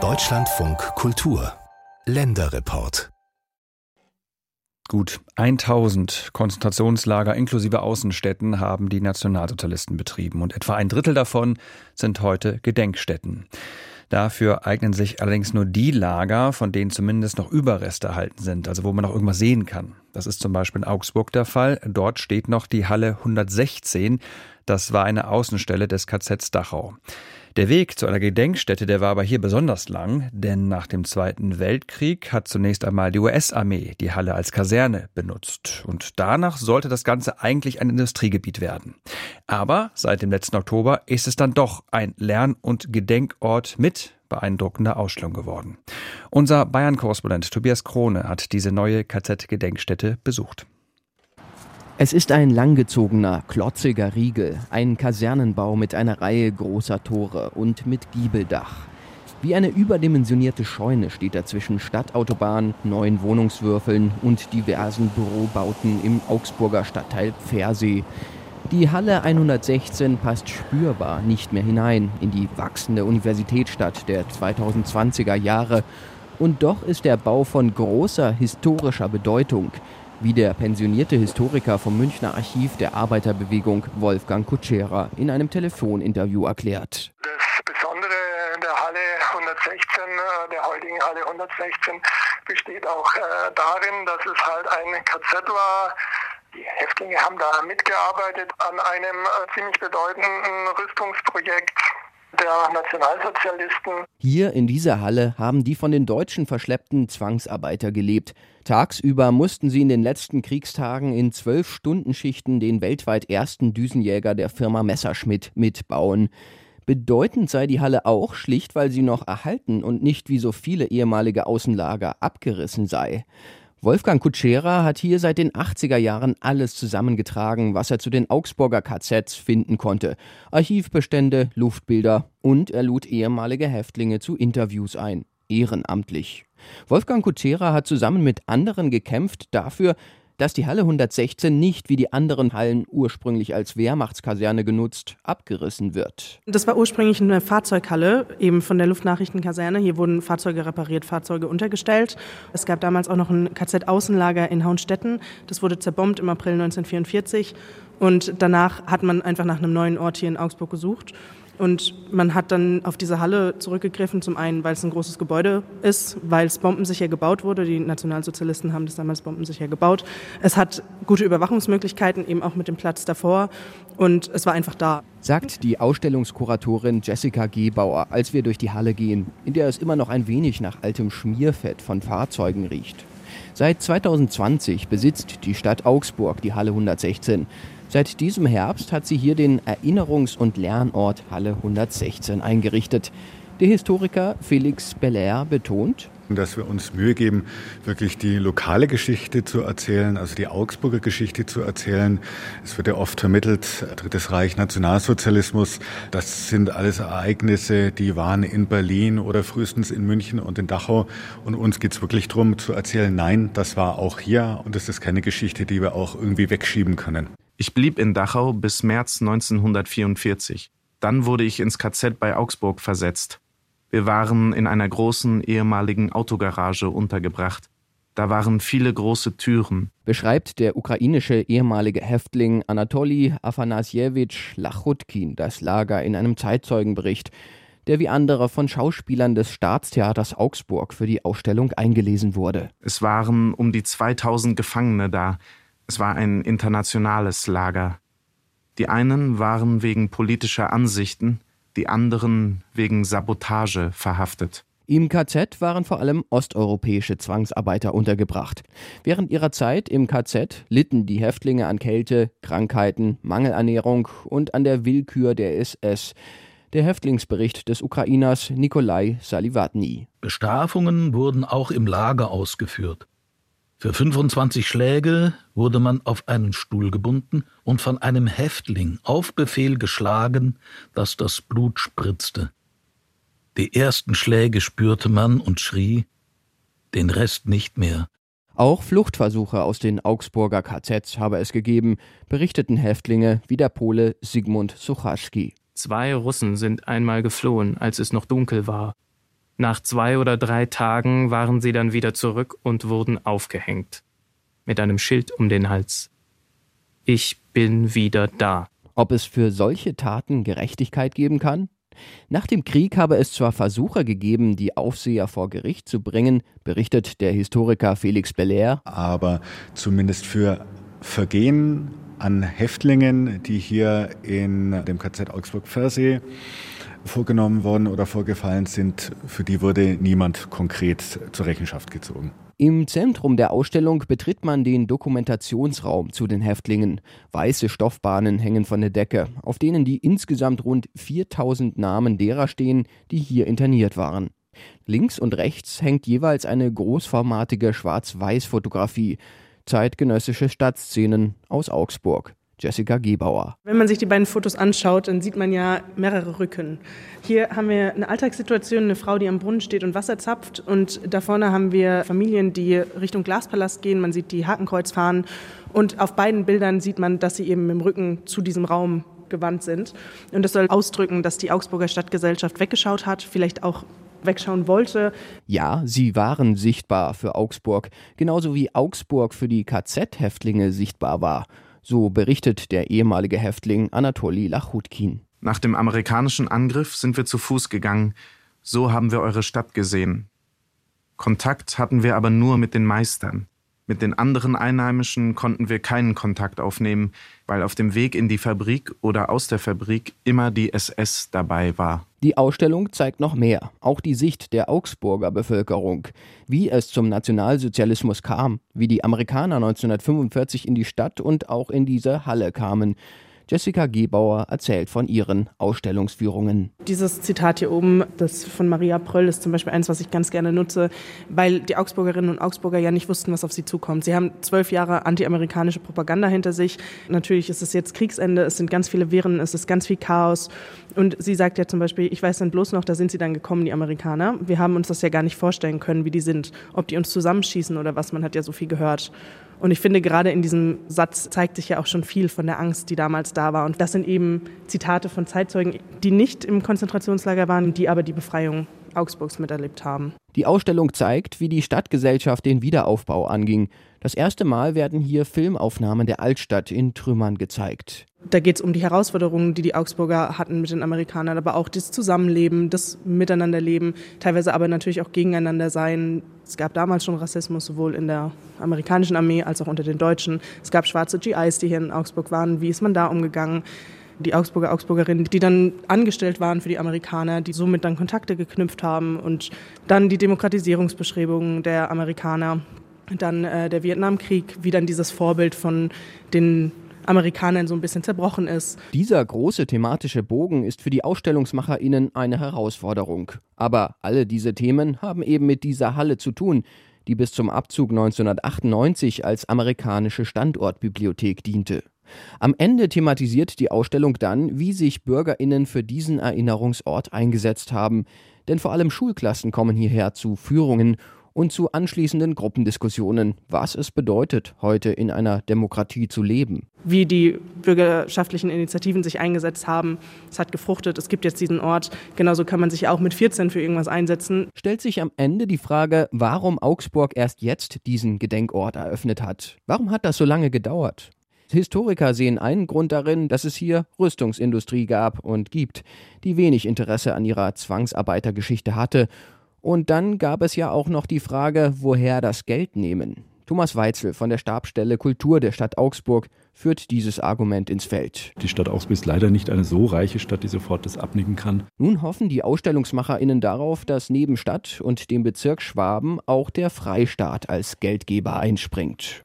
Deutschlandfunk Kultur Länderreport Gut 1000 Konzentrationslager inklusive Außenstädten haben die Nationalsozialisten betrieben und etwa ein Drittel davon sind heute Gedenkstätten. Dafür eignen sich allerdings nur die Lager, von denen zumindest noch Überreste erhalten sind, also wo man noch irgendwas sehen kann. Das ist zum Beispiel in Augsburg der Fall. Dort steht noch die Halle 116. Das war eine Außenstelle des KZ Dachau. Der Weg zu einer Gedenkstätte, der war aber hier besonders lang, denn nach dem Zweiten Weltkrieg hat zunächst einmal die US-Armee die Halle als Kaserne benutzt. Und danach sollte das Ganze eigentlich ein Industriegebiet werden. Aber seit dem letzten Oktober ist es dann doch ein Lern- und Gedenkort mit beeindruckender Ausstellung geworden. Unser Bayern-Korrespondent Tobias Krone hat diese neue KZ-Gedenkstätte besucht. Es ist ein langgezogener, klotziger Riegel, ein Kasernenbau mit einer Reihe großer Tore und mit Giebeldach. Wie eine überdimensionierte Scheune steht er zwischen Stadtautobahn, neuen Wohnungswürfeln und diversen Bürobauten im Augsburger Stadtteil Pfersee. Die Halle 116 passt spürbar nicht mehr hinein in die wachsende Universitätsstadt der 2020er Jahre. Und doch ist der Bau von großer historischer Bedeutung wie der pensionierte Historiker vom Münchner Archiv der Arbeiterbewegung Wolfgang Kutschera in einem Telefoninterview erklärt. Das Besondere der Halle 116, äh, der heutigen Halle 116, besteht auch äh, darin, dass es halt ein KZ war. Die Häftlinge haben da mitgearbeitet an einem äh, ziemlich bedeutenden Rüstungsprojekt der Nationalsozialisten. Hier in dieser Halle haben die von den Deutschen verschleppten Zwangsarbeiter gelebt. Tagsüber mussten sie in den letzten Kriegstagen in zwölf Stundenschichten den weltweit ersten Düsenjäger der Firma Messerschmitt mitbauen. Bedeutend sei die Halle auch schlicht, weil sie noch erhalten und nicht wie so viele ehemalige Außenlager abgerissen sei. Wolfgang Kutschera hat hier seit den 80er Jahren alles zusammengetragen, was er zu den Augsburger KZs finden konnte. Archivbestände, Luftbilder und er lud ehemalige Häftlinge zu Interviews ein. Ehrenamtlich. Wolfgang Kutschera hat zusammen mit anderen gekämpft dafür, dass die Halle 116 nicht wie die anderen Hallen ursprünglich als Wehrmachtskaserne genutzt, abgerissen wird. Das war ursprünglich eine Fahrzeughalle, eben von der Luftnachrichtenkaserne. Hier wurden Fahrzeuge repariert, Fahrzeuge untergestellt. Es gab damals auch noch ein KZ-Außenlager in Hauenstetten. Das wurde zerbombt im April 1944. Und danach hat man einfach nach einem neuen Ort hier in Augsburg gesucht. Und man hat dann auf diese Halle zurückgegriffen, zum einen, weil es ein großes Gebäude ist, weil es bombensicher gebaut wurde. Die Nationalsozialisten haben das damals bombensicher gebaut. Es hat gute Überwachungsmöglichkeiten, eben auch mit dem Platz davor. Und es war einfach da. Sagt die Ausstellungskuratorin Jessica Gebauer, als wir durch die Halle gehen, in der es immer noch ein wenig nach altem Schmierfett von Fahrzeugen riecht. Seit 2020 besitzt die Stadt Augsburg die Halle 116. Seit diesem Herbst hat sie hier den Erinnerungs- und Lernort Halle 116 eingerichtet. Der Historiker Felix Belair betont, dass wir uns Mühe geben, wirklich die lokale Geschichte zu erzählen, also die Augsburger Geschichte zu erzählen. Es wird ja oft vermittelt, Drittes Reich, Nationalsozialismus, das sind alles Ereignisse, die waren in Berlin oder frühestens in München und in Dachau. Und uns geht es wirklich darum zu erzählen, nein, das war auch hier und das ist keine Geschichte, die wir auch irgendwie wegschieben können. Ich blieb in Dachau bis März 1944. Dann wurde ich ins KZ bei Augsburg versetzt. Wir waren in einer großen ehemaligen Autogarage untergebracht. Da waren viele große Türen. Beschreibt der ukrainische ehemalige Häftling Anatoli Afanasjewitsch Lachutkin das Lager in einem Zeitzeugenbericht, der wie andere von Schauspielern des Staatstheaters Augsburg für die Ausstellung eingelesen wurde. Es waren um die 2000 Gefangene da, es war ein internationales Lager. Die einen waren wegen politischer Ansichten, die anderen wegen Sabotage verhaftet. Im KZ waren vor allem osteuropäische Zwangsarbeiter untergebracht. Während ihrer Zeit im KZ litten die Häftlinge an Kälte, Krankheiten, Mangelernährung und an der Willkür der SS. Der Häftlingsbericht des Ukrainers Nikolai Salivatny. Bestrafungen wurden auch im Lager ausgeführt. Für 25 Schläge wurde man auf einen Stuhl gebunden und von einem Häftling auf Befehl geschlagen, dass das Blut spritzte. Die ersten Schläge spürte man und schrie, den Rest nicht mehr. Auch Fluchtversuche aus den Augsburger KZs habe es gegeben, berichteten Häftlinge wie der Pole Sigmund Suchaschki. Zwei Russen sind einmal geflohen, als es noch dunkel war. Nach zwei oder drei Tagen waren sie dann wieder zurück und wurden aufgehängt. Mit einem Schild um den Hals. Ich bin wieder da. Ob es für solche Taten Gerechtigkeit geben kann? Nach dem Krieg habe es zwar Versuche gegeben, die Aufseher vor Gericht zu bringen, berichtet der Historiker Felix Belair. Aber zumindest für Vergehen an Häftlingen, die hier in dem KZ Augsburg-Versee vorgenommen worden oder vorgefallen sind, für die wurde niemand konkret zur Rechenschaft gezogen. Im Zentrum der Ausstellung betritt man den Dokumentationsraum zu den Häftlingen. Weiße Stoffbahnen hängen von der Decke, auf denen die insgesamt rund 4000 Namen derer stehen, die hier interniert waren. Links und rechts hängt jeweils eine großformatige Schwarz-Weiß-Fotografie, zeitgenössische Stadtszenen aus Augsburg. Jessica Gebauer. Wenn man sich die beiden Fotos anschaut, dann sieht man ja mehrere Rücken. Hier haben wir eine Alltagssituation, eine Frau, die am Brunnen steht und Wasser zapft. Und da vorne haben wir Familien, die Richtung Glaspalast gehen. Man sieht die Hakenkreuz fahren. Und auf beiden Bildern sieht man, dass sie eben mit dem Rücken zu diesem Raum gewandt sind. Und das soll ausdrücken, dass die Augsburger Stadtgesellschaft weggeschaut hat, vielleicht auch wegschauen wollte. Ja, sie waren sichtbar für Augsburg, genauso wie Augsburg für die KZ-Häftlinge sichtbar war. So berichtet der ehemalige Häftling Anatoli Lachutkin. Nach dem amerikanischen Angriff sind wir zu Fuß gegangen. So haben wir eure Stadt gesehen. Kontakt hatten wir aber nur mit den Meistern. Mit den anderen Einheimischen konnten wir keinen Kontakt aufnehmen, weil auf dem Weg in die Fabrik oder aus der Fabrik immer die SS dabei war. Die Ausstellung zeigt noch mehr, auch die Sicht der Augsburger Bevölkerung, wie es zum Nationalsozialismus kam, wie die Amerikaner 1945 in die Stadt und auch in diese Halle kamen, Jessica Gebauer erzählt von ihren Ausstellungsführungen. Dieses Zitat hier oben, das von Maria Pröll, ist zum Beispiel eins, was ich ganz gerne nutze, weil die Augsburgerinnen und Augsburger ja nicht wussten, was auf sie zukommt. Sie haben zwölf Jahre antiamerikanische Propaganda hinter sich. Natürlich ist es jetzt Kriegsende, es sind ganz viele Wirren, es ist ganz viel Chaos. Und sie sagt ja zum Beispiel, ich weiß dann bloß noch, da sind sie dann gekommen, die Amerikaner. Wir haben uns das ja gar nicht vorstellen können, wie die sind, ob die uns zusammenschießen oder was. Man hat ja so viel gehört. Und ich finde, gerade in diesem Satz zeigt sich ja auch schon viel von der Angst, die damals da war. Und das sind eben Zitate von Zeitzeugen, die nicht im Konzentrationslager waren, die aber die Befreiung Augsburgs miterlebt haben. Die Ausstellung zeigt, wie die Stadtgesellschaft den Wiederaufbau anging. Das erste Mal werden hier Filmaufnahmen der Altstadt in Trümmern gezeigt. Da geht es um die Herausforderungen, die die Augsburger hatten mit den Amerikanern, aber auch das Zusammenleben, das Miteinanderleben, teilweise aber natürlich auch gegeneinander sein. Es gab damals schon Rassismus, sowohl in der amerikanischen Armee als auch unter den Deutschen. Es gab schwarze GIs, die hier in Augsburg waren. Wie ist man da umgegangen? die Augsburger, Augsburgerinnen, die dann angestellt waren für die Amerikaner, die somit dann Kontakte geknüpft haben und dann die Demokratisierungsbestrebungen der Amerikaner, dann äh, der Vietnamkrieg, wie dann dieses Vorbild von den Amerikanern so ein bisschen zerbrochen ist. Dieser große thematische Bogen ist für die AusstellungsmacherInnen eine Herausforderung. Aber alle diese Themen haben eben mit dieser Halle zu tun, die bis zum Abzug 1998 als amerikanische Standortbibliothek diente. Am Ende thematisiert die Ausstellung dann, wie sich Bürgerinnen für diesen Erinnerungsort eingesetzt haben. Denn vor allem Schulklassen kommen hierher zu Führungen und zu anschließenden Gruppendiskussionen, was es bedeutet, heute in einer Demokratie zu leben. Wie die bürgerschaftlichen Initiativen sich eingesetzt haben, es hat gefruchtet, es gibt jetzt diesen Ort. Genauso kann man sich auch mit 14 für irgendwas einsetzen. Stellt sich am Ende die Frage, warum Augsburg erst jetzt diesen Gedenkort eröffnet hat. Warum hat das so lange gedauert? Historiker sehen einen Grund darin, dass es hier Rüstungsindustrie gab und gibt, die wenig Interesse an ihrer Zwangsarbeitergeschichte hatte und dann gab es ja auch noch die Frage, woher das Geld nehmen. Thomas Weitzel von der Stabsstelle Kultur der Stadt Augsburg führt dieses Argument ins Feld. Die Stadt Augsburg ist leider nicht eine so reiche Stadt, die sofort das abnicken kann. Nun hoffen die AusstellungsmacherInnen darauf, dass neben Stadt und dem Bezirk Schwaben auch der Freistaat als Geldgeber einspringt.